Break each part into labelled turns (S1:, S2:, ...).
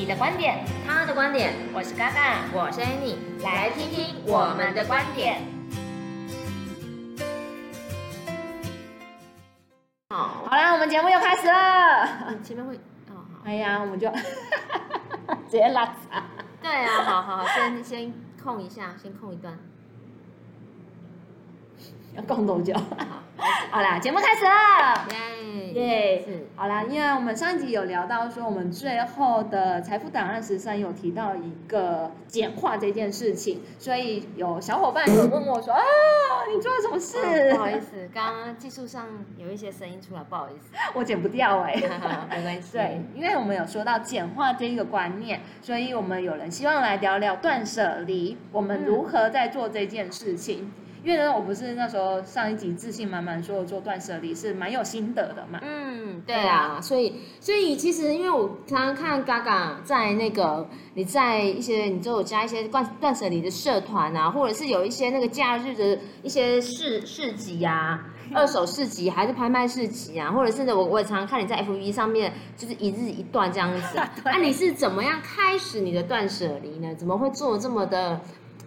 S1: 你的观点，他的观点，我是嘎嘎，我是 Annie，来听听我们的观点。好，好啦，我们节目又开始了。前面会，哦，好。哎呀，我们就 直接拉闸。对啊，好好好，先先控一下，先控一段。要空多久？好啦，节目开始了。耶，是好啦，因为我们上一集有聊到说，我们最后的财富档案十三有提到一个简化这件事情，所以有小伙伴有问我说啊，你做了什么事？哦、不好意思，刚刚技术上有一些声音出来，不好意思，我剪不掉哎、欸，没关系。对，因为我们有说到简化这一个观念，所以我们有人希望来聊聊断舍离，我们如何在做这件事情。因为呢，我不是那时候上一集自信满满说我做断舍离是蛮有心得的嘛。嗯，对啊，所以所以其实因为我常常看嘎嘎在那个你在一些你就有加一些断断舍离的社团啊，或者是有一些那个假日的一些市市集啊，二手市集还是拍卖市集啊，或者甚至我我也常常看你在 FB 上面就是一日一段这样子。那、啊、你是怎么样开始你的断舍离呢？怎么会做这么的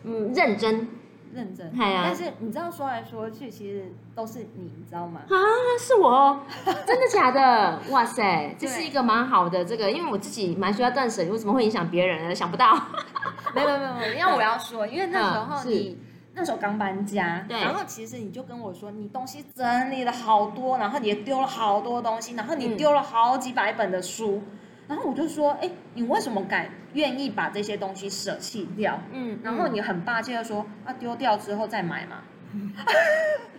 S1: 嗯认真？认真，但是你知道说来说去，其实都是你，你知道吗？啊，是我，真的假的？哇塞，这是一个蛮好的这个，因为我自己蛮需要断舍离，为什么会影响别人呢？想不到，没有没有没有，因为我要说，因为那时候你那时候刚搬家，对，然后其实你就跟我说，你东西整理了好多，然后你也丢了好多东西，然后你丢了好几百本的书。然后我就说，哎，你为什么敢愿意把这些东西舍弃掉？嗯，然后你很霸气的说，啊，丢掉之后再买嘛。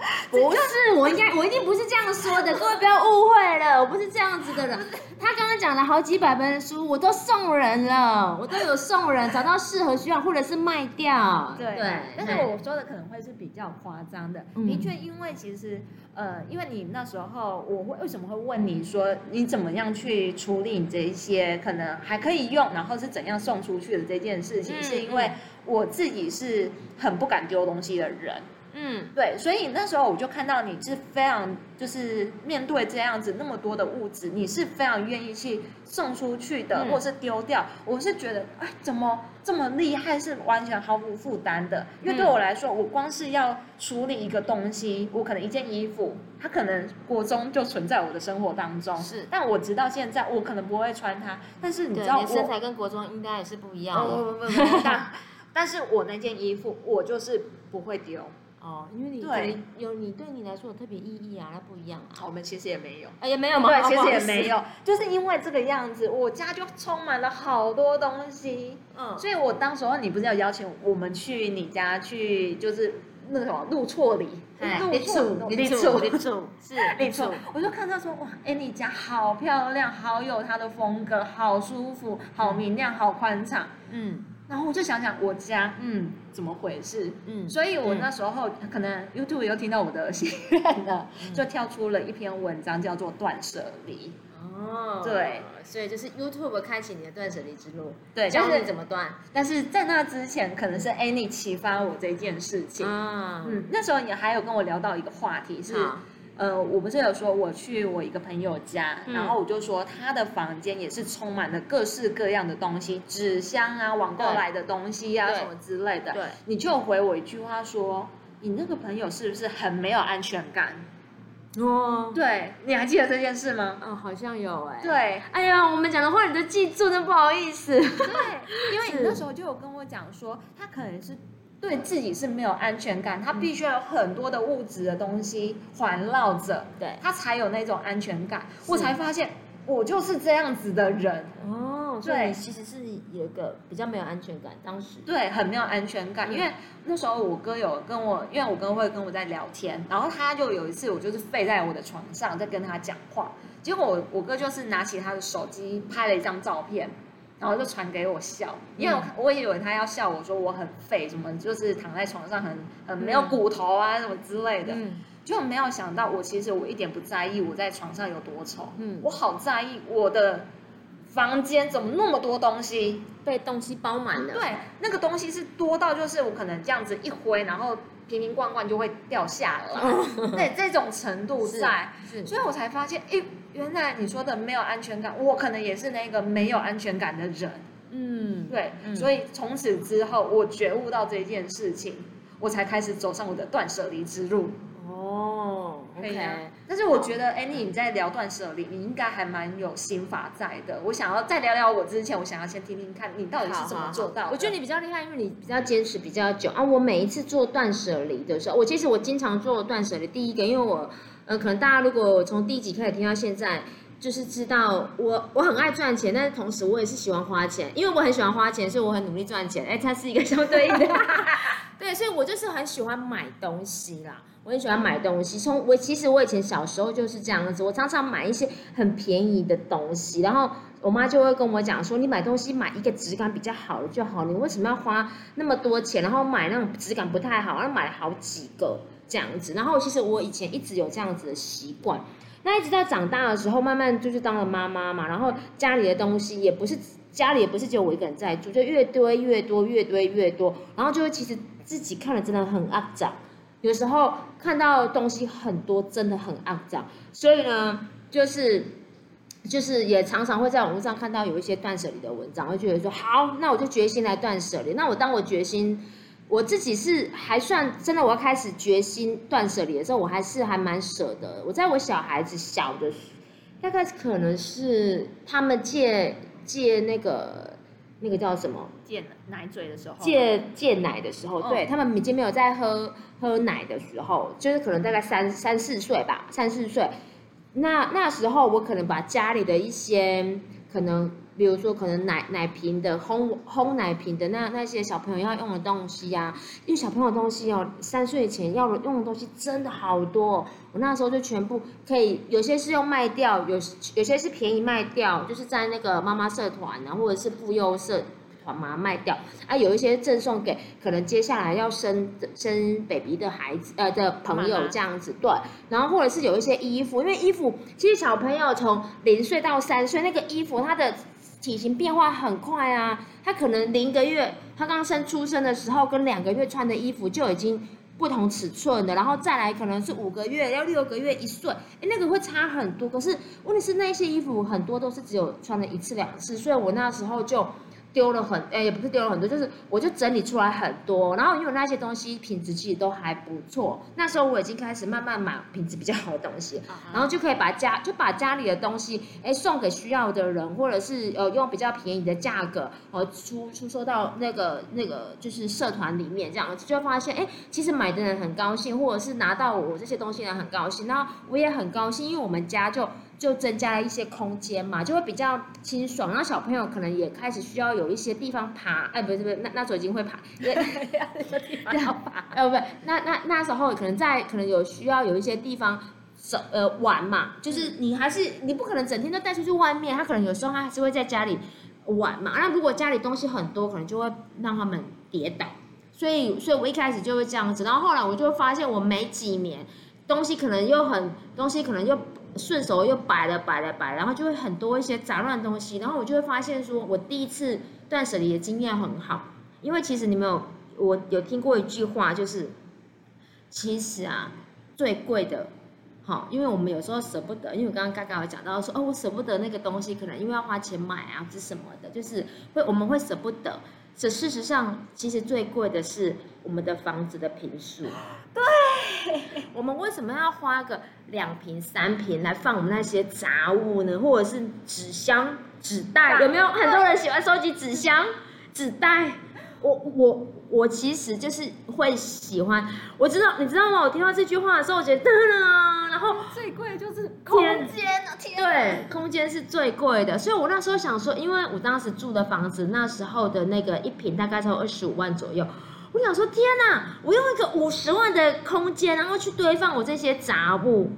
S1: 嗯 不是，我应该我一定不是这样说的，各位不要误会了，我不是这样子的人。他刚刚讲了好几百本书，我都送人了，我都有送人，找到适合需要或者是卖掉。对对，但是我说的可能会是比较夸张的，的确，因为其实呃，因为你那时候我会为什么会问你说你怎么样去处理你这一些可能还可以用，然后是怎样送出去的这件事情，是因为我自己是很不敢丢东西的人。嗯，对，所以那时候我就看到你是非常，就是面对这样子那么多的物质，你是非常愿意去送出去的，嗯、或是丢掉。我是觉得，哎，怎么这么厉害，是完全毫无负担的。因为对我来说，我光是要处理一个东西，我可能一件衣服，它可能国中就存在我的生活当中，是，但我直到现在，我可能不会穿它。但是你知道我，我身材跟国中应该也是不一样的。不不不不，但但是我那件衣服，我就是不会丢。哦，因为你对有你对你来说有特别意义啊，那不一样啊。我们其实也没有，哎，也没有吗？对，其实也没有，就是因为这个样子，我家就充满了好多东西。嗯，所以我当时候你不是要邀请我们去你家去，就是那个什么入错里，入厝，立厝，立厝，是立厝。我就看到说哇，哎，你家好漂亮，好有它的风格，好舒服，好明亮，好宽敞。嗯。然后我就想想我家，嗯，怎么回事？嗯，所以我那时候、嗯、可能 YouTube 又听到我的心愿了，嗯、就跳出了一篇文章，叫做《断舍离》。哦，对，所以就是 YouTube 开启你的断舍离之路，对，教你怎么断。但是在那之前，可能是 Annie 启发我这件事情。啊，嗯，那时候你还有跟我聊到一个话题是。呃，我不是有说我去我一个朋友家，嗯、然后我就说他的房间也是充满了各式各样的东西，纸箱啊，网购来的东西啊，什么之类的。对，你就回我一句话说，你那个朋友是不是很没有安全感？哦，对，你还记得这件事吗？嗯、哦，好像有哎。对，哎呀，我们讲的话你都记住，真不好意思。对，因为你那时候就有跟我讲说，他可能是。对自己是没有安全感，他必须要有很多的物质的东西环绕着，对，他才有那种安全感。我才发现，我就是这样子的人。哦，
S2: 哦，所以你其实是有一个比较没有安全感，当时
S1: 对，很没有安全感，嗯、因为那时候我哥有跟我，因为我哥会跟我在聊天，然后他就有一次我就是废在我的床上在跟他讲话，结果我我哥就是拿起他的手机拍了一张照片，然后就传给我笑，因为我我以为他要笑我说我很废，什么就是躺在床上很很没有骨头啊、嗯、什么之类的。嗯就没有想到，我其实我一点不在意我在床上有多丑，嗯，我好在意我的房间怎么那么多东西，
S2: 被东西包满了。
S1: 对，那个东西是多到就是我可能这样子一挥，然后瓶瓶罐罐就会掉下来，对，这种程度在，所以我才发现，哎，原来你说的没有安全感，我可能也是那个没有安全感的人，嗯，对，嗯，所以从此之后我觉悟到这件事情，我才开始走上我的断舍离之路。
S2: 哦，OK，
S1: 但是我觉得，Annie，你在聊断舍离，你应该还蛮有心法在的。我想要再聊聊我之前，我想要先听听看你到底是怎么做到的。
S2: 我觉得你比较厉害，因为你比较坚持比较久啊。我每一次做断舍离的时候，我其实我经常做断舍离。第一个，因为我，呃，可能大家如果从第一集开始听到现在，就是知道我我很爱赚钱，但是同时我也是喜欢花钱，因为我很喜欢花钱，所以我很努力赚钱。哎，它是一个相对应的，对，所以我就是很喜欢买东西啦。我很喜欢买东西，从我其实我以前小时候就是这样子，我常常买一些很便宜的东西，然后我妈就会跟我讲说，你买东西买一个质感比较好的就好，你为什么要花那么多钱，然后买那种质感不太好，然后买了好几个这样子，然后其实我以前一直有这样子的习惯，那一直到长大的时候，慢慢就是当了妈妈嘛，然后家里的东西也不是家里也不是只有我一个人在住，就越堆越多，越堆越多，然后就会其实自己看了真的很肮脏。有时候看到东西很多，真的很肮脏，所以呢，就是就是也常常会在网络上看到有一些断舍离的文章，会觉得说好，那我就决心来断舍离。那我当我决心，我自己是还算真的，我要开始决心断舍离的时候，我还是还蛮舍得。我在我小孩子小的大概可能是他们借借那个。那个叫什么？
S1: 戒奶嘴的时候，
S2: 戒戒奶的时候，对，他们已经没有在喝喝奶的时候，就是可能大概三三四岁吧，三四岁。那那时候我可能把家里的一些可能。比如说，可能奶奶瓶的烘烘奶瓶的那那些小朋友要用的东西呀、啊，因为小朋友东西哦，三岁前要用的东西真的好多。我那时候就全部可以，有些是用卖掉，有有些是便宜卖掉，就是在那个妈妈社团啊，或者是妇幼社团嘛卖掉。啊，有一些赠送给可能接下来要生生 baby 的孩子呃的朋友这样子，对。然后或者是有一些衣服，因为衣服其实小朋友从零岁到三岁那个衣服它的。体型变化很快啊，他可能零个月，他刚生出生的时候跟两个月穿的衣服就已经不同尺寸的，然后再来可能是五个月，要六个月一岁，哎，那个会差很多。可是问题是那些衣服很多都是只有穿了一次两次，所以我那时候就。丢了很，哎，也不是丢了很多，就是我就整理出来很多，然后因为那些东西品质其实都还不错，那时候我已经开始慢慢买品质比较好的东西，然后就可以把家就把家里的东西，哎，送给需要的人，或者是呃用比较便宜的价格，呃出出售到那个那个就是社团里面这样，就会发现，哎，其实买的人很高兴，或者是拿到我这些东西的人很高兴，然后我也很高兴，因为我们家就。就增加了一些空间嘛，就会比较清爽。然后小朋友可能也开始需要有一些地方爬，哎，不是不是，那那时候已经会爬，对，要爬，哎，不，那那那时候可能在可能有需要有一些地方走呃玩嘛，就是你还是你不可能整天都带出去外面，他可能有时候他还是会在家里玩嘛。那如果家里东西很多，可能就会让他们跌倒。所以，所以我一开始就会这样子，然后后来我就会发现，我没几年东西可能又很东西可能又。顺手又摆了摆了摆，然后就会很多一些杂乱东西，然后我就会发现说，我第一次断舍离的经验很好，因为其实你们有，我有听过一句话，就是其实啊，最贵的，好，因为我们有时候舍不得，因为我刚刚刚刚有讲到说，哦，我舍不得那个东西，可能因为要花钱买啊，是什么的，就是会我们会舍不得。这事实上，其实最贵的是我们的房子的平数。
S1: 对，
S2: 我们为什么要花个两瓶三瓶来放我们那些杂物呢？或者是纸箱、纸袋？有没有很多人喜欢收集纸箱、纸袋？我我我其实就是会喜欢。我知道，你知道吗？我听到这句话的时候，我觉得，然后
S1: 最贵的就是空间啊！天，
S2: 对，空间是最贵的，所以我那时候想说，因为我当时住的房子那时候的那个一平大概才有二十五万左右，我想说天哪，我用一个五十万的空间，然后去堆放我这些杂物，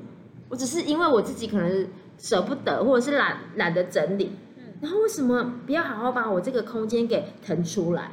S2: 我只是因为我自己可能舍不得，或者是懒懒得整理，嗯，然后为什么不要好好把我这个空间给腾出来？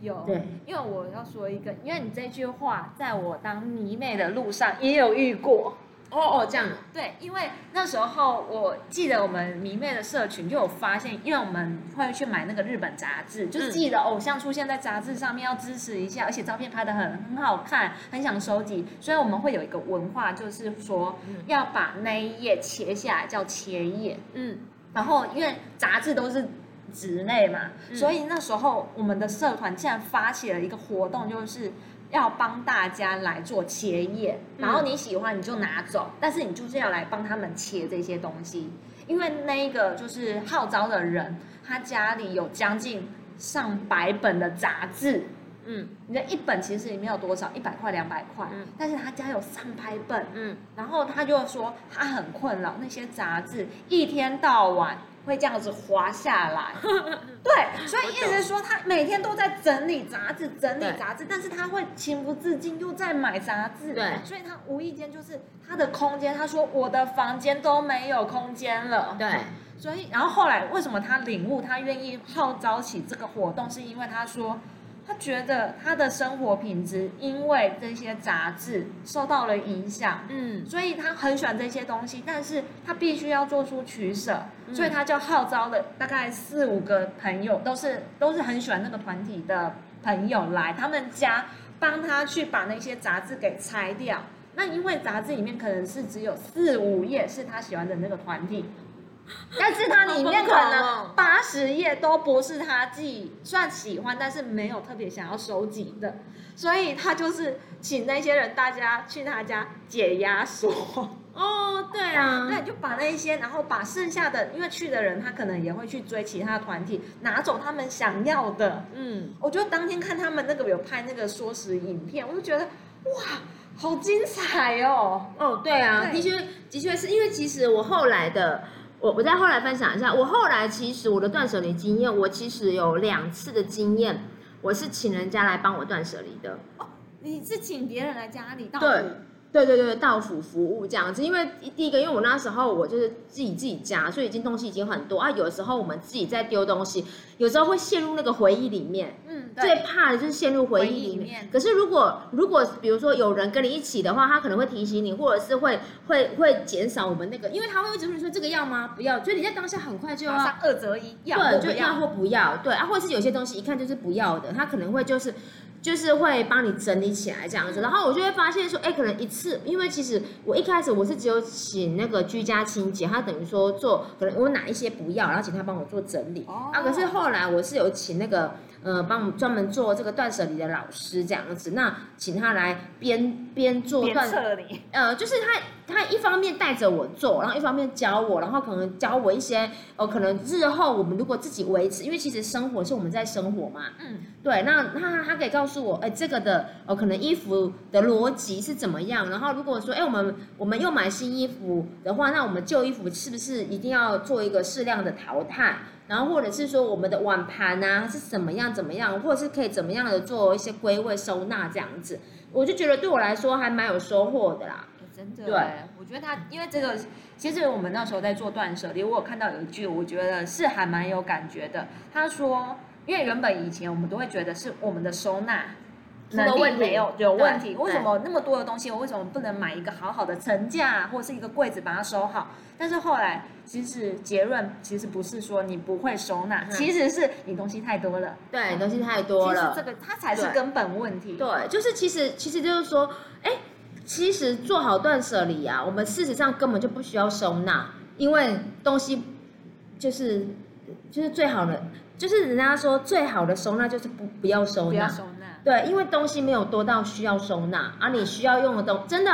S1: 有，
S2: 对，
S1: 因为我要说一个，因为你这句话在我当迷妹的路上也有遇过。
S2: 哦哦，这样。
S1: 对，因为那时候我记得我们迷妹的社群就有发现，因为我们会去买那个日本杂志，就是自己的偶像出现在杂志上面，要支持一下，而且照片拍的很很好看，很想收集，所以我们会有一个文化，就是说要把那一页切下来，叫切页。嗯，然后因为杂志都是。职类嘛，所以那时候我们的社团竟然发起了一个活动，就是要帮大家来做切页，然后你喜欢你就拿走，但是你就是要来帮他们切这些东西，因为那个就是号召的人，他家里有将近上百本的杂志，嗯，你的一本其实也没有多少，一百块两百块，嗯，但是他家有上百本，嗯，然后他就说他很困扰那些杂志一天到晚。会这样子滑下来，对，所以意思是说他每天都在整理杂志，整理杂志，但是他会情不自禁又在买杂志，对，所以他无意间就是他的空间，他说我的房间都没有空间了，
S2: 对，
S1: 所以然后后来为什么他领悟，他愿意号召起这个活动，是因为他说。他觉得他的生活品质因为这些杂志受到了影响，嗯，所以他很喜欢这些东西，但是他必须要做出取舍，所以他就号召了大概四五个朋友，都是都是很喜欢那个团体的朋友来他们家帮他去把那些杂志给拆掉。那因为杂志里面可能是只有四五页是他喜欢的那个团体。但是它里面可能八十页都不是他自己算喜欢，但是没有特别想要收集的，所以他就是请那些人大家去他家解压缩。
S2: 哦，对啊，
S1: 对，就把那一些，然后把剩下的，因为去的人他可能也会去追其他团体，拿走他们想要的。嗯，我觉得当天看他们那个有拍那个缩时影片，我就觉得哇，好精彩哦。
S2: 哦，对啊，对的确，的确是因为其实我后来的。我我再后来分享一下，我后来其实我的断舍离经验，我其实有两次的经验，我是请人家来帮我断舍离的。
S1: 哦，你是请别人来家里？
S2: 对。对对对，到府服务这样子，因为第一个，因为我那时候我就是自己自己家，所以已经东西已经很多啊。有时候我们自己在丢东西，有时候会陷入那个回忆里面。嗯，最怕的就是陷入回忆里面。可是如果如果比如说有人跟你一起的话，他可能会提醒你，或者是会会会减少我们那个，因为他会一直问说这个要吗？不要，就你在当下很快就要
S1: 二择一，要
S2: 对，就要或不要，对啊，或者是有些东西一看就是不要的，他可能会就是。就是会帮你整理起来这样子，然后我就会发现说，哎，可能一次，因为其实我一开始我是只有请那个居家清洁，他等于说做，可能我哪一些不要，然后请他帮我做整理。哦。啊，可是后来我是有请那个。呃，帮我们专门做这个断舍离的老师这样子，那请他来边边做断舍离，呃，就是他他一方面带着我做，然后一方面教我，然后可能教我一些，呃，可能日后我们如果自己维持，因为其实生活是我们在生活嘛，嗯，对，那他他可以告诉我，哎，这个的，呃，可能衣服的逻辑是怎么样，然后如果说，哎，我们我们又买新衣服的话，那我们旧衣服是不是一定要做一个适量的淘汰？然后或者是说我们的碗盘啊是怎么样怎么样，或者是可以怎么样的做一些归位收纳这样子，我就觉得对我来说还蛮有收获的啦。
S1: 真的，对，我觉得他因为这个，其实我们那时候在做断舍离，我有看到有一句，我觉得是还蛮有感觉的。他说，因为原本以前我们都会觉得是我们的收纳。能力没有有问题，为什么那么多的东西，我为什么不能买一个好好的层架或者是一个柜子把它收好？但是后来其实结论其实不是说你不会收纳，其实是你东西太多了。
S2: 对，东西太多了，
S1: 其实这个它才是根本问题。
S2: 对，就是其实其实就是说，哎，其实做好断舍离啊，我们事实上根本就不需要收纳，因为东西就是就是最好的，就是人家说最好的收纳就是不不要收纳。对，因为东西没有多到需要收纳，而、啊、你需要用的东西真的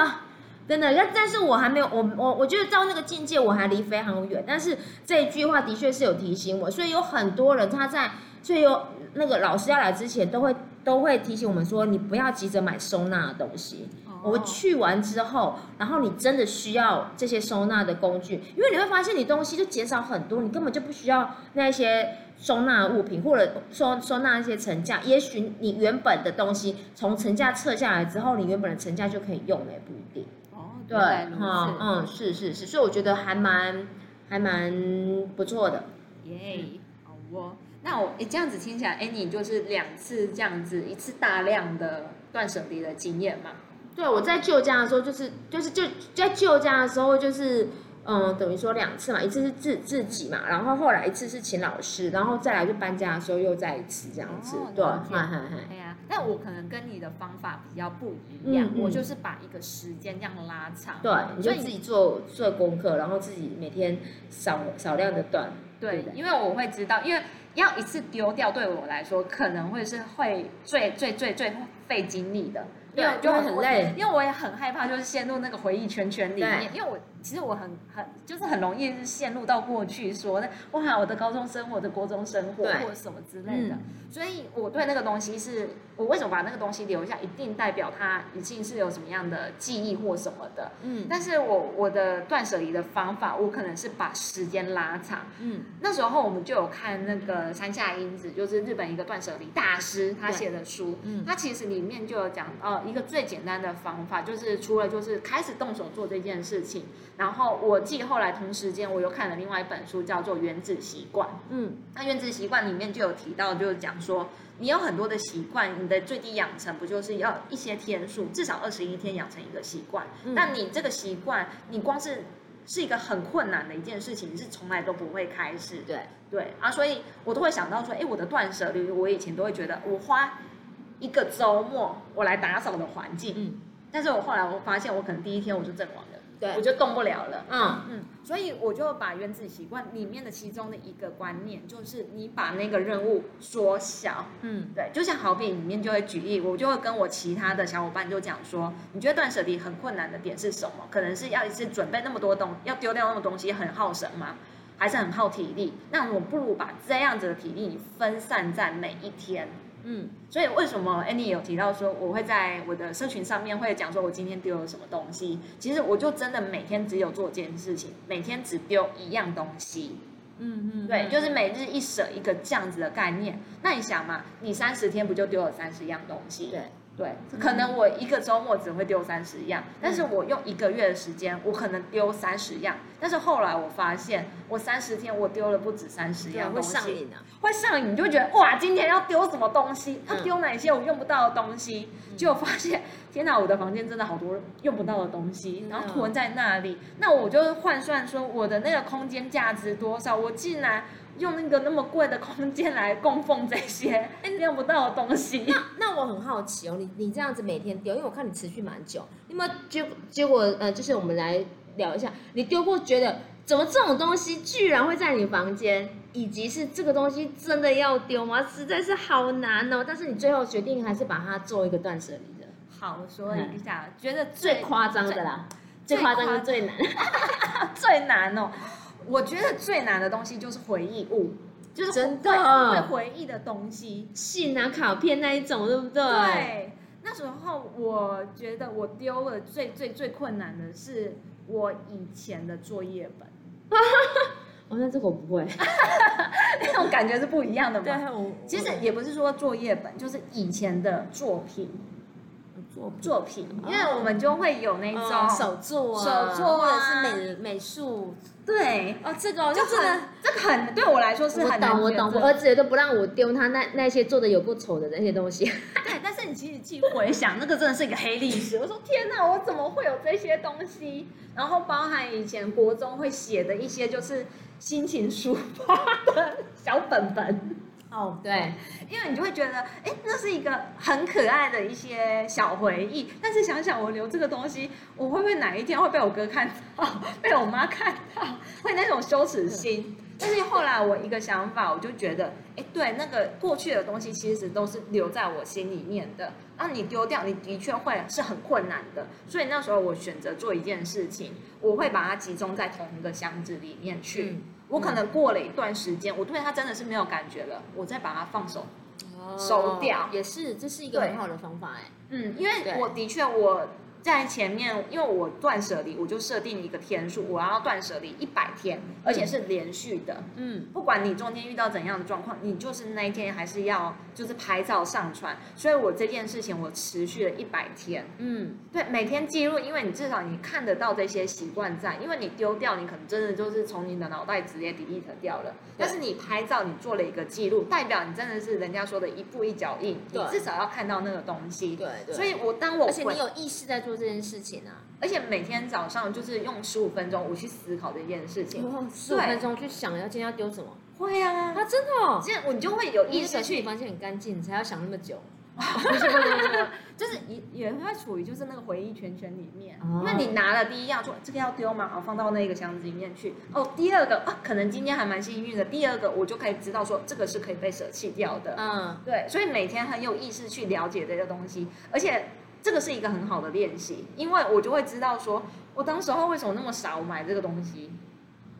S2: 真的，但但是我还没有，我我我觉得到那个境界我还离非常远。但是这一句话的确是有提醒我，所以有很多人他在，所以有那个老师要来之前都会都会提醒我们说，你不要急着买收纳的东西，我去完之后，然后你真的需要这些收纳的工具，因为你会发现你东西就减少很多，你根本就不需要那些收纳物品，或者收收纳一些层架。也许你原本的东西从层架撤下来之后，你原本的层架就可以用了，也不一定。
S1: 哦，
S2: 对，嗯嗯，是是是，所以我觉得还蛮还蛮不错的。
S1: 耶，好哦。那我诶这样子听起来，哎，你就是两次这样子，一次大量的断舍离的经验嘛？
S2: 对，我在旧家的时候，就是就是就在旧家的时候，就是嗯，等于说两次嘛，一次是自自己嘛，然后后来一次是请老师，然后再来就搬家的时候又再一次这样子。哦、对，嗨嗨嗨。
S1: 对呀，但我可能跟你的方法比较不一样，嗯、我就是把一个时间这样拉长。
S2: 对，你就自己做做功课，然后自己每天少少量的断。
S1: 对，因为我会知道，因为。要一次丢掉，对我来说可能会是会最最最最费精力的，
S2: 对，就会很累，
S1: 因为我也很害怕，就是陷入那个回忆圈圈里面，因为我。其实我很很就是很容易是陷入到过去说，说那哇我的高中生活、我的国中生活或者什么之类的，嗯、所以我对那个东西是，我为什么把那个东西留下，一定代表它已经是有什么样的记忆或什么的。嗯，但是我我的断舍离的方法，我可能是把时间拉长。嗯，那时候我们就有看那个山下英子，就是日本一个断舍离大师，他写的书，嗯，他其实里面就有讲到一个最简单的方法，就是除了就是开始动手做这件事情。然后我记后来同时间我又看了另外一本书，叫做《原子习惯》。嗯，那《原子习惯》里面就有提到，就是讲说你有很多的习惯，你的最低养成不就是要一些天数，至少二十一天养成一个习惯。嗯，但你这个习惯，你光是是一个很困难的一件事情，你是从来都不会开始。
S2: 对
S1: 对啊，所以我都会想到说，哎，我的断舍离，我以前都会觉得我花一个周末我来打扫的环境。嗯，但是我后来我发现，我可能第一天我就阵亡了。对，我就动不了了。嗯嗯，所以我就把原子习惯里面的其中的一个观念，就是你把那个任务缩小。嗯，对，就像好比里面就会举例，我就会跟我其他的小伙伴就讲说，你觉得断舍离很困难的点是什么？可能是要一次准备那么多东，要丢掉那么多东西，很耗神吗？还是很耗体力？那我不如把这样子的体力分散在每一天。嗯，所以为什么 Annie 有提到说我会在我的社群上面会讲说我今天丢了什么东西？其实我就真的每天只有做一件事情，每天只丢一样东西。嗯嗯，对，就是每日一舍一个这样子的概念。那你想嘛，你三十天不就丢了三十样东西？对。对，可能我一个周末只会丢三十样，嗯、但是我用一个月的时间，我可能丢三十样。但是后来我发现，我三十天我丢了不止三十样东西，会上瘾啊！会上瘾，你就觉得哇，今天要丢什么东西？要丢哪些我用不到的东西？就、嗯、发现，天哪，我的房间真的好多用不到的东西，然后囤在那里。嗯、那我就换算说，我的那个空间价值多少？我竟然。用那个那么贵的空间来供奉这些 用不到的东西。
S2: 那那我很好奇哦，你你这样子每天丢，因为我看你持续蛮久，你有没有结结果呃，就是我们来聊一下，你丢过觉得怎么这种东西居然会在你房间，以及是这个东西真的要丢吗？实在是好难哦。但是你最后决定还是把它做一个断舍离的。
S1: 好，我说一下，嗯、觉得
S2: 最夸张的啦，最夸张跟最难，
S1: 最难哦。我觉得最难的东西就是回忆物，就是
S2: 真的
S1: 会回忆的东西，
S2: 信啊、卡片那一种，对不对？
S1: 对。那时候我觉得我丢了最最最困难的是我以前的作业本。
S2: 哦，那这个我不会，
S1: 那种感觉是不一样的嘛。
S2: 对，我
S1: 其实也不是说作业本，就是以前的作品。作作品，因为我们就会有那种
S2: 手作啊，
S1: 手作
S2: 或者是美美术，
S1: 对，
S2: 哦，这个
S1: 就是这个很对我来说是很难。
S2: 我懂，我懂，我儿子也都不让我丢他那那些做的有够丑的那些东西。
S1: 对，但是你其实去回想，那个真的是一个黑历史。我说天哪，我怎么会有这些东西？然后包含以前国中会写的一些就是心情抒发的小本本。
S2: 哦，oh, 对，
S1: 因为你就会觉得，哎，那是一个很可爱的一些小回忆。但是想想我留这个东西，我会不会哪一天会被我哥看到，被我妈看到，会那种羞耻心？但是后来我一个想法，我就觉得，哎，对，那个过去的东西其实都是留在我心里面的。那你丢掉，你的确会是很困难的。所以那时候我选择做一件事情，我会把它集中在同一个箱子里面去。嗯我可能过了一段时间，我对它真的是没有感觉了，我再把它放手，收掉，
S2: 也是，这是一个很好的方法哎。
S1: 嗯，因为我的确我在前面，因为我断舍离，我就设定一个天数，我要断舍离一百天，而且是连续的。嗯，不管你中间遇到怎样的状况，你就是那一天还是要就是拍照上传。所以我这件事情我持续了一百天。嗯，对，每天记录，因为你至少你看得到这些习惯在，因为你丢掉，你可能真的就是从你的脑袋直接 delete 掉了。但是你拍照，你做了一个记录，代表你真的是人家说的一步一脚印，你至少要看到那个东西。
S2: 对对。
S1: 所以我当我
S2: 而且你有意识在做。做这件事情啊，
S1: 而且每天早上就是用十五分钟，我去思考这件事情。
S2: 十五分钟去想要今天要丢什么？
S1: 会啊，
S2: 啊，真的哦，
S1: 这样我你就会有意识去。
S2: 房间很干净，你才要想那么久。
S1: 不是不是不是，就是也也会处于就是那个回忆圈圈里面。那你拿了第一样，说这个要丢吗？好，放到那个箱子里面去。哦，第二个啊，可能今天还蛮幸运的。第二个我就可以知道说这个是可以被舍弃掉的。嗯，对，所以每天很有意识去了解这个东西，而且。这个是一个很好的练习，因为我就会知道说，我当时候为什么那么傻，我买这个东西，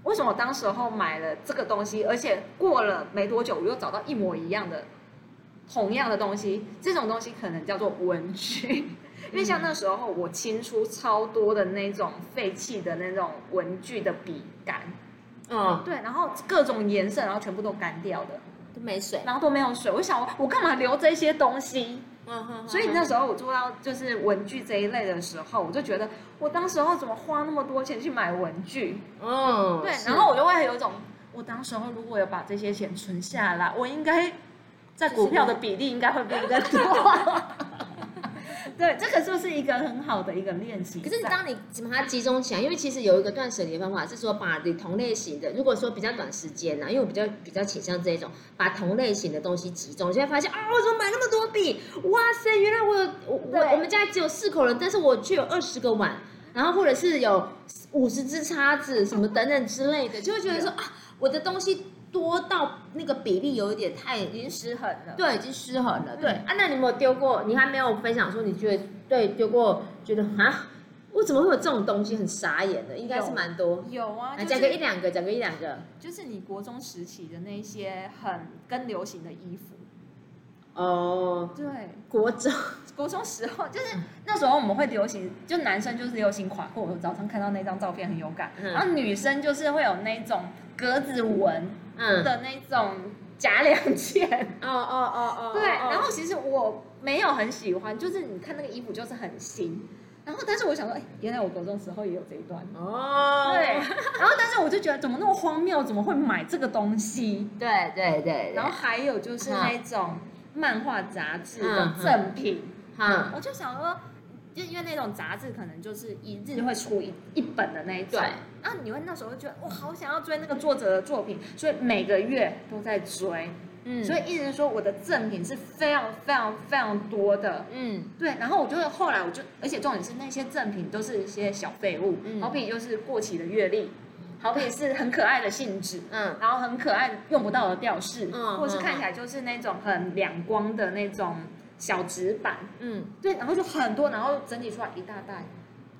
S1: 为什么我当时候买了这个东西，而且过了没多久，我又找到一模一样的同样的东西，这种东西可能叫做文具，因为像那时候我清出超多的那种废弃的那种文具的笔杆，嗯，对，然后各种颜色，然后全部都干掉的，
S2: 都没水，
S1: 然后都没有水，我想我我干嘛留这些东西？嗯，所以那时候我做到就是文具这一类的时候，我就觉得我当时候怎么花那么多钱去买文具？嗯，对，然后我就会有一种，我当时候如果有把这些钱存下来，我应该在股票的比例应该会比较多。对，这个就是一个很好的一个练习。
S2: 可是当你把它集中起来，因为其实有一个断舍离的方法是说，把你同类型的，如果说比较短时间呢，因为我比较比较倾向这一种，把同类型的东西集中，你就会发现啊，我怎么买那么多笔？哇塞，原来我有我我我们家只有四口人，但是我却有二十个碗，然后或者是有五十支叉子，什么等等之类的，就会觉得说啊，我的东西。多到那个比例有一点太
S1: 已经失衡了，
S2: 对，已经失衡了。对啊，那你有没有丢过？你还没有分享说你觉得对丢过，觉得啊，我怎么会有这种东西？很傻眼的，应该是蛮多。
S1: 有啊，
S2: 讲个一两个，讲个一两个。
S1: 就是你国中时期的那些很跟流行的衣服。
S2: 哦，
S1: 对，
S2: 国中
S1: 国中时候就是那时候我们会流行，就男生就是流行垮裤。我早上看到那张照片很有感，然后女生就是会有那种格子纹。嗯。的那种假两件，哦哦哦哦，对，然后其实我没有很喜欢，就是你看那个衣服就是很新，然后但是我想说，哎，原来我高中时候也有这一段。哦，对，然后但是我就觉得怎么那么荒谬，怎么会买这个东西？
S2: 对对对，
S1: 然后还有就是那种漫画杂志的赠品，嗯，我就想说。就因为那种杂志可能就是一日会出一一本的那一种，对，啊，你会那时候觉得我好想要追那个作者的作品，所以每个月都在追，嗯，所以意思是说我的赠品是非常非常非常多的，嗯，对，然后我就会后来我就，而且重点是那些赠品都是一些小废物，嗯，好比就是过期的月历，好比是很可爱的信纸，嗯，然后很可爱用不到的吊饰，嗯，或是看起来就是那种很两光的那种。小纸板，嗯，对，然后就很多，然后整理出来一大袋，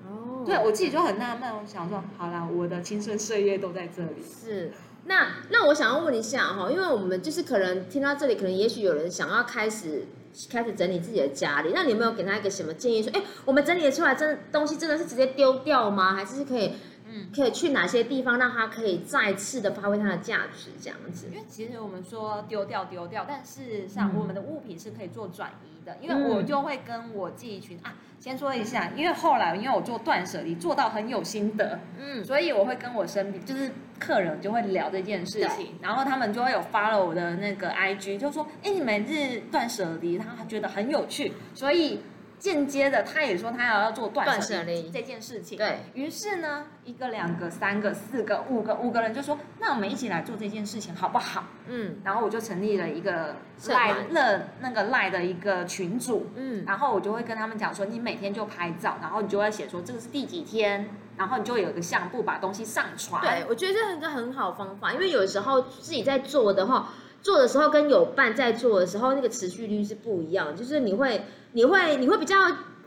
S1: 哦，对我自己就很纳闷，我想说，好啦，我的青春岁月都在这里。
S2: 是，那那我想要问一下哈，因为我们就是可能听到这里，可能也许有人想要开始开始整理自己的家里，那你有没有给他一个什么建议？说，哎，我们整理出来真的东西真的是直接丢掉吗？还是是可以？嗯，可以去哪些地方让它可以再次的发挥它的价值？这样子，
S1: 因为其实我们说丢掉丢掉，但事实上我们的物品是可以做转移的。嗯、因为我就会跟我自己群啊，先说一下，因为后来因为我做断舍离做到很有心得，嗯，所以我会跟我身边就是客人就会聊这件事情，然后他们就会有 follow 我的那个 IG，就说，哎，你们是断舍离，他觉得很有趣，所以。间接的，他也说他要要做断舍离这件事情。对，于是呢，一个、两个、三个、四个、五个，五个人就说：“那我们一起来做这件事情，好不好？”嗯，然后我就成立了一个赖乐那个赖的一个群组。嗯，然后我就会跟他们讲说：“你每天就拍照，然后你就会写说这个是第几天，然后你就有一个相簿把东西上传。”
S2: 对，我觉得这是一个很好方法，因为有时候自己在做的话。做的时候跟有伴在做的时候，那个持续率是不一样，就是你会，你会，你会比较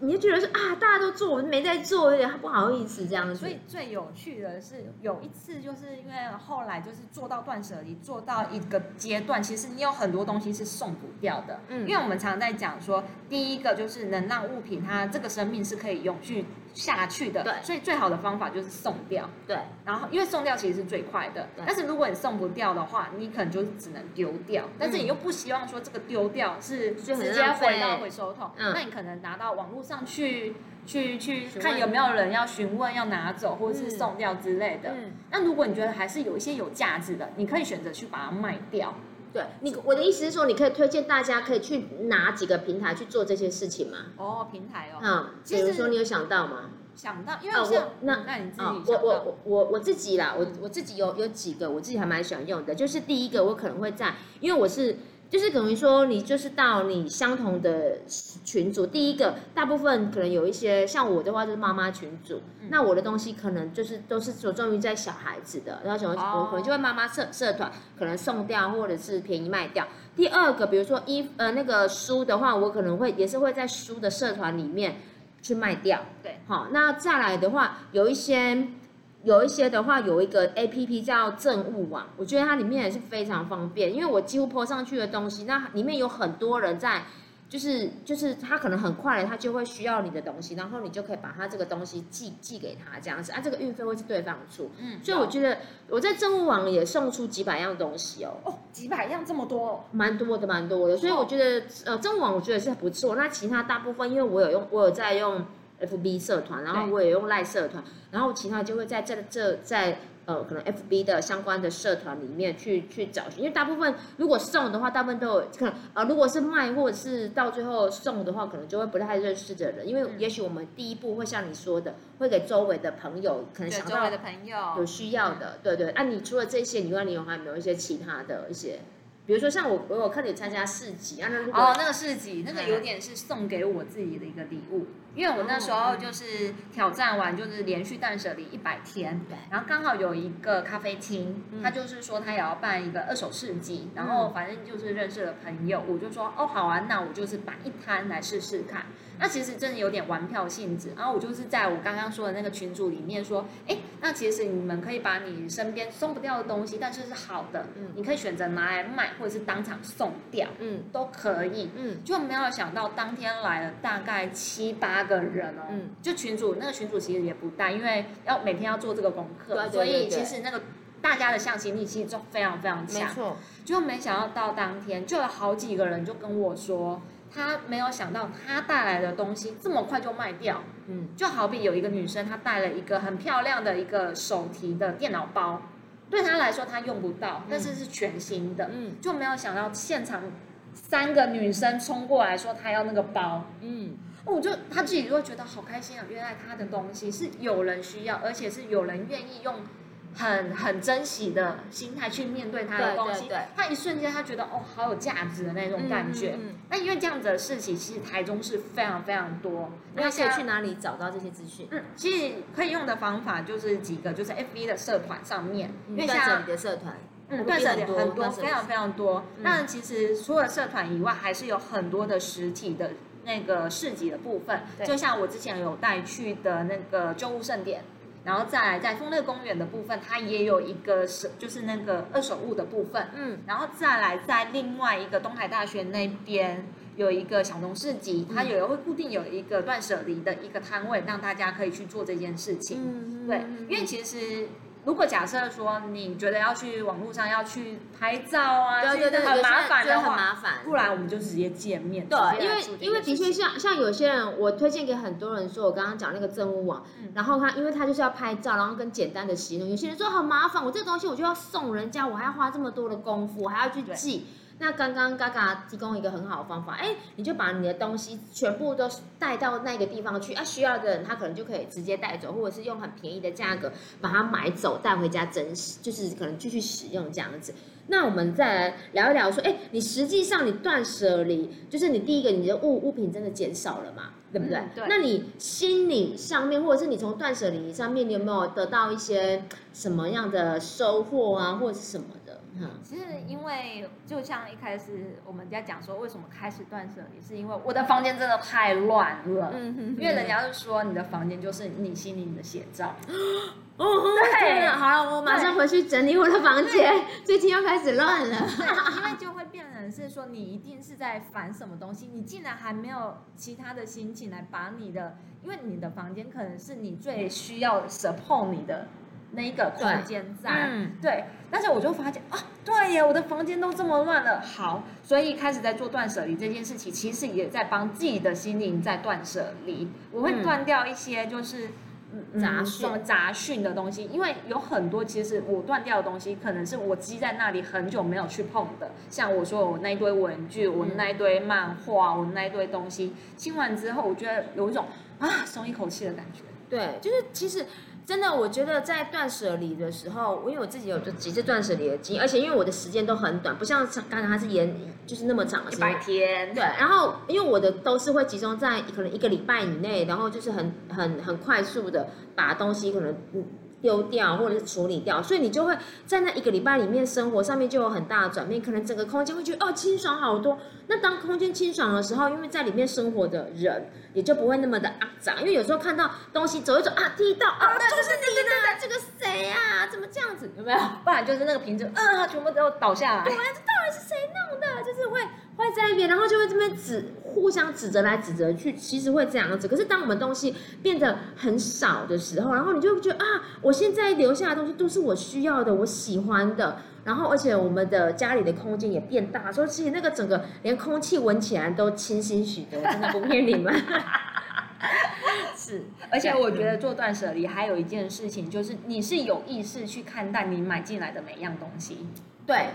S2: 你就觉得说啊，大家都做，我没在做，有点不好意思这样子。
S1: 所以最有趣的是，有一次就是因为后来就是做到断舍离，做到一个阶段，其实你有很多东西是送不掉的。嗯，因为我们常常在讲说，第一个就是能让物品它这个生命是可以永续下去的。对，所以最好的方法就是送掉。对，然后因为送掉其实是最快的。但是如果你送不掉的话，你可能就只能丢掉。嗯，但是你又不希望说这个丢掉是直接回到回收桶，嗯，那你可能拿到网络上去去去看有没有人要询问要拿走或者是送掉之类的。嗯，那如果你觉得还是有一些有价值的，你可以选择去把它卖掉。
S2: 对你，我的意思是说，你可以推荐大家可以去哪几个平台去做这些事情吗？
S1: 哦，平台哦。
S2: 嗯，比如说你有想到吗？
S1: 想到，因为像那那你自己，
S2: 我我我我我自己啦，我我自己有有几个我自己还蛮喜欢用的，就是第一个我可能会在，因为我是。就是等于说，你就是到你相同的群组，第一个大部分可能有一些像我的话就是妈妈群组，嗯、那我的东西可能就是都是着重于在小孩子的，然后什么我可能就会妈妈社社团可能送掉或者是便宜卖掉。第二个，比如说衣呃那个书的话，我可能会也是会在书的社团里面去卖掉。对，好，那再来的话有一些。有一些的话，有一个 A P P 叫政务网，我觉得它里面也是非常方便，因为我几乎 po 上去的东西，那里面有很多人在，就是就是他可能很快的，他就会需要你的东西，然后你就可以把他这个东西寄寄给他这样子，啊，这个运费会是对方出，嗯，所以我觉得我在政务网也送出几百样东西哦，
S1: 哦，几百样这么多，
S2: 蛮多的蛮多的，所以我觉得呃政务网我觉得是不错，那其他大部分因为我有用，我有在用。FB 社团，然后我也用赖社团，然后其他就会在这这在呃可能 FB 的相关的社团里面去去找寻，因为大部分如果送的话，大部分都有可能呃如果是卖或者是到最后送的话，可能就会不太认识的人，因为也许我们第一步会像你说的，会给周围的朋友可能想到有需要的，对对。那、啊、你除了这些以外，你有还有没有一些其他的一些？比如说像我，我有看你参加市集啊，那如果
S1: 哦，那个市集，那个有点是送给我自己的一个礼物，因为我那时候就是挑战完，就是连续断舍离一百天，对，然后刚好有一个咖啡厅，他就是说他也要办一个二手市集，然后反正就是认识了朋友，我就说哦好啊，那我就是摆一摊来试试看。那其实真的有点玩票性质，然后我就是在我刚刚说的那个群组里面说，哎，那其实你们可以把你身边送不掉的东西，但是是好的，嗯，你可以选择拿来卖，或者是当场送掉，嗯，都可以，嗯，就没有想到当天来了大概七八个人哦，嗯，就群主那个群主其实也不大，因为要每天要做这个功课，对对对对，所以其实那个大家的向心力其实就非常非常强，没错，就没想到到当天就有好几个人就跟我说。他没有想到，他带来的东西这么快就卖掉。嗯，就好比有一个女生，她带了一个很漂亮的一个手提的电脑包，对她来说她用不到，但是是全新的。嗯，就没有想到现场三个女生冲过来说她要那个包。嗯，我就她自己就会觉得好开心啊！原来她的东西是有人需要，而且是有人愿意用。很很珍惜的心态去面对他的东西，他一瞬间他觉得哦，好有价值的那种感觉。那、嗯嗯、因为这样子的事情，其实台中是非常非常多。
S2: 那可以去哪里找到这些资讯？
S1: 嗯，其实可以用的方法就是几个，就是 FB 的社团上面，
S2: 因为像你的社团，
S1: 嗯，断舍离很多，非常非常多。那、嗯、其实除了社团以外，还是有很多的实体的那个市集的部分。对就像我之前有带去的那个旧物盛典。然后再来在丰乐公园的部分，它也有一个是就是那个二手物的部分，嗯，然后再来在另外一个东海大学那边有一个小农市集，它也会固定有一个断舍离的一个摊位，让大家可以去做这件事情，嗯，对，因为其实。如果假设说你觉得要去网络上要去拍照啊，
S2: 对对对，很麻烦的话，很麻烦。
S1: 不然我们就直接见面。
S2: 对，因为因为的确像像有些人，我推荐给很多人说，我刚刚讲那个政务网，嗯、然后他因为他就是要拍照，然后跟简单的形容。有些人说很麻烦，我这个东西我就要送人家，我还要花这么多的功夫，我还要去寄。那刚刚嘎嘎提供一个很好的方法，哎，你就把你的东西全部都带到那个地方去啊，需要的人他可能就可以直接带走，或者是用很便宜的价格把它买走带回家珍惜，就是可能继续使用这样子。那我们再来聊一聊，说，哎，你实际上你断舍离，就是你第一个你的物物品真的减少了嘛，对不对？嗯，对。那你心理上面，或者是你从断舍离上面，你有没有得到一些什么样的收获啊，或者是什么的？
S1: 其实因为就像一开始我们在讲说，为什么开始断舍离，是因为我的房间真的太乱了。嗯哼，因为人家是说你的房间就是你心里的写照。
S2: 哦，对，好了，我马上回去整理我的房间，最近又开始乱了。
S1: 因为就会变成是说，你一定是在烦什么东西，你竟然还没有其他的心情来把你的，因为你的房间可能是你最需要 support 你的。那一个空间在，对，嗯、对，但是我就发现啊，对耶，我的房间都这么乱了。好，所以开始在做断舍离这件事情，其实也在帮自己的心灵在断舍离。我会断掉一些就是杂讯、什么杂讯的东西，因为有很多其实我断掉的东西，可能是我积在那里很久没有去碰的。像我说我那一堆文具，我那一堆漫画，我那一堆东西清完之后，我觉得有一种啊松一口气的感觉。
S2: 对，就是其实。真的，我觉得在断舍离的时候，因为我自己有就几次断舍离的经验，而且因为我的时间都很短，不像刚才他是延就是那么长的时间，
S1: 一百天。
S2: 对，然后因为我的都是会集中在可能一个礼拜以内，然后就是很很很快速的把东西可能嗯。丢掉或者是处理掉，所以你就会在那一个礼拜里面生活上面就有很大的转变，可能整个空间会觉得哦清爽好多。那当空间清爽的时候，因为在里面生活的人也就不会那么的肮脏，因为有时候看到东西走一走啊，踢到啊，这个是你的，这个谁呀？怎么这样子？有没有？
S1: 不然就是那个瓶子啊，全部都倒下来。
S2: 对，这到底是谁弄的？就是会会在那边，然后就会这边指互相指责来指责去，其实会这样子。可是当我们东西变得很少的时候，然后你就会觉得啊，我现在留下的东西都是我需要的，我喜欢的。然后而且我们的家里的空间也变大，所以其实那个整个连空气闻起来都清新许多，真的不骗你们。
S1: 是，而且我觉得做断舍离还有一件事情，就是你是有意识去看待你买进来的每一样东西。
S2: 对。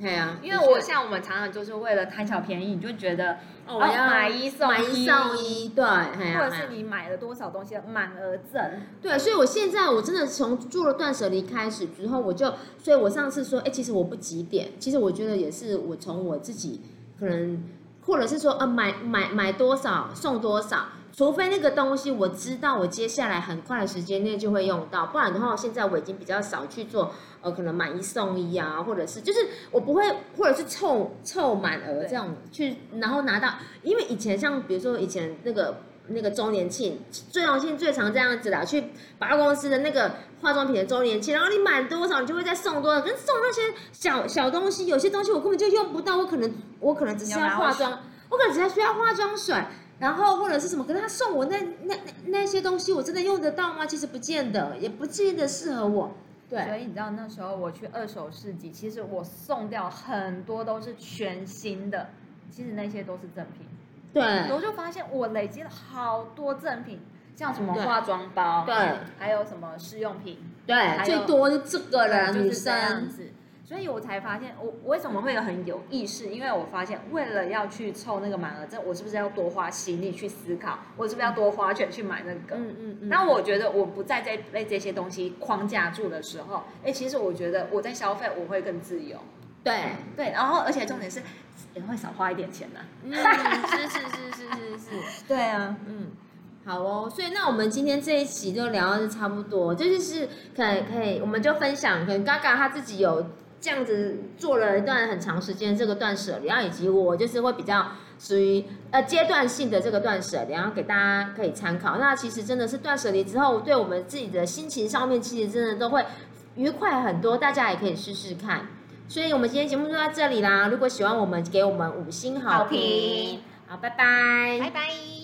S2: 对啊，
S1: 因为我像我们常常就是为了贪小便宜，你就觉得
S2: 哦，我要
S1: 买一送一，买一送一，
S2: 对，
S1: 或者是你买了多少东西满额赠，
S2: 对，所以我现在我真的从做了断舍离开始之后，我就，所以我上次说，哎，其实我不几点，其实我觉得也是我从我自己可能，或者是说，呃，买买买多少送多少。除非那个东西我知道我接下来很快的时间内就会用到，不然的话，现在我已经比较少去做，呃，可能买一送一啊，或者是就是我不会，或者是凑凑满额这样去，然后拿到，因为以前像比如说以前那个那个周年庆，最荣幸最常这样子啦，去百货公司的那个化妆品的周年庆，然后你买多少，你就会再送多少，就是送那些小小东西，有些东西我根本就用不到，我可能我可能只是要化妆，我可能只是需要化妆水。然后或者是什么？可是他送我那那那那些东西，我真的用得到吗？其实不见得，也不见得适合我。对，
S1: 所以你知道那时候我去二手市集，其实我送掉很多都是全新的，其实那些都是赠品。
S2: 对，
S1: 我就发现我累积了好多赠品，像什么化妆包，
S2: 对，
S1: 还有什么试用品，
S2: 对，最多是这个了，
S1: 就是这样子。所以我才发现，我我为什么会有很有意识？因为我发现，为了要去凑那个满额赠，我是不是要多花心力去思考？我是不是要多花钱去买那个？嗯嗯嗯。那我觉得我不再在被这些东西框架住的时候，哎，其实我觉得我在消费，我会更自由。
S2: 对
S1: 对，然后而且重点是也会少花一点钱呢。
S2: 嗯，是是是是是是，
S1: 对啊，
S2: 嗯，好哦。所以那我们今天这一期就聊的差不多，就是是可以可以，我们就分享，可能嘎嘎他自己有。这样子做了一段很长时间这个断舍离，然后以及我就是会比较属于呃阶段性的这个断舍离，然后给大家可以参考。那其实真的是断舍离之后，对我们自己的心情上面，其实真的都会愉快很多。大家也可以试试看。所以我们今天节目就到这里啦。如果喜欢我们，给我们五星好评。好，拜拜，
S1: 拜拜。